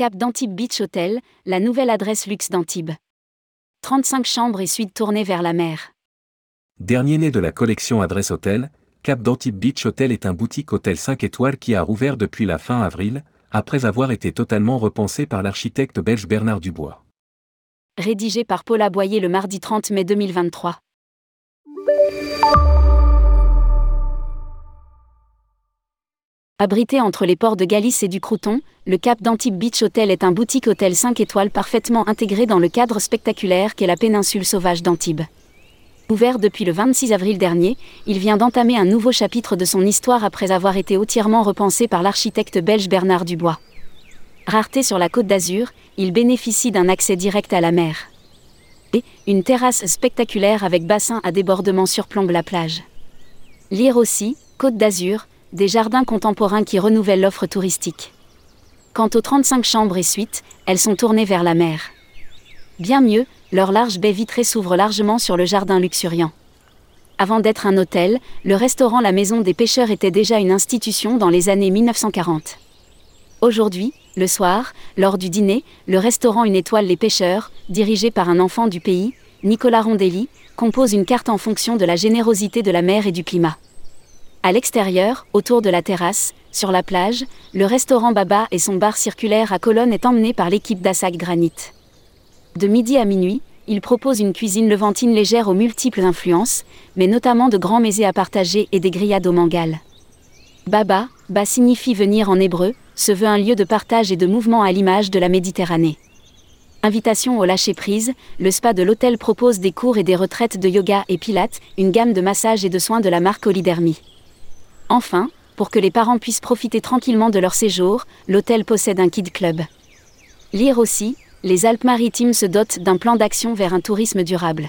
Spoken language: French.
Cap d'Antibes Beach Hotel, la nouvelle adresse luxe d'Antibes. 35 chambres et suites tournées vers la mer. Dernier né de la collection Adresse Hôtel, Cap d'Antibes Beach Hotel est un boutique hôtel 5 étoiles qui a rouvert depuis la fin avril, après avoir été totalement repensé par l'architecte belge Bernard Dubois. Rédigé par Paul Aboyer le mardi 30 mai 2023. Abrité entre les ports de Galice et du Crouton, le Cap d'Antibes Beach Hotel est un boutique hôtel 5 étoiles parfaitement intégré dans le cadre spectaculaire qu'est la péninsule sauvage d'Antibes. Ouvert depuis le 26 avril dernier, il vient d'entamer un nouveau chapitre de son histoire après avoir été entièrement repensé par l'architecte belge Bernard Dubois. Rareté sur la côte d'Azur, il bénéficie d'un accès direct à la mer. Et une terrasse spectaculaire avec bassin à débordement surplombe la plage. Lire aussi, Côte d'Azur, des jardins contemporains qui renouvellent l'offre touristique. Quant aux 35 chambres et suites, elles sont tournées vers la mer. Bien mieux, leur large baie vitrée s'ouvre largement sur le jardin luxuriant. Avant d'être un hôtel, le restaurant La Maison des Pêcheurs était déjà une institution dans les années 1940. Aujourd'hui, le soir, lors du dîner, le restaurant Une étoile Les Pêcheurs, dirigé par un enfant du pays, Nicolas Rondelli, compose une carte en fonction de la générosité de la mer et du climat. À l'extérieur, autour de la terrasse, sur la plage, le restaurant Baba et son bar circulaire à colonnes est emmené par l'équipe d'Assac Granit. De midi à minuit, il propose une cuisine levantine légère aux multiples influences, mais notamment de grands mésés à partager et des grillades au mangal. Baba, ba signifie venir en hébreu, se veut un lieu de partage et de mouvement à l'image de la Méditerranée. Invitation au lâcher-prise, le spa de l'hôtel propose des cours et des retraites de yoga et pilates, une gamme de massages et de soins de la marque Olidermie. Enfin, pour que les parents puissent profiter tranquillement de leur séjour, l'hôtel possède un kid club. Lire aussi, les Alpes-Maritimes se dotent d'un plan d'action vers un tourisme durable.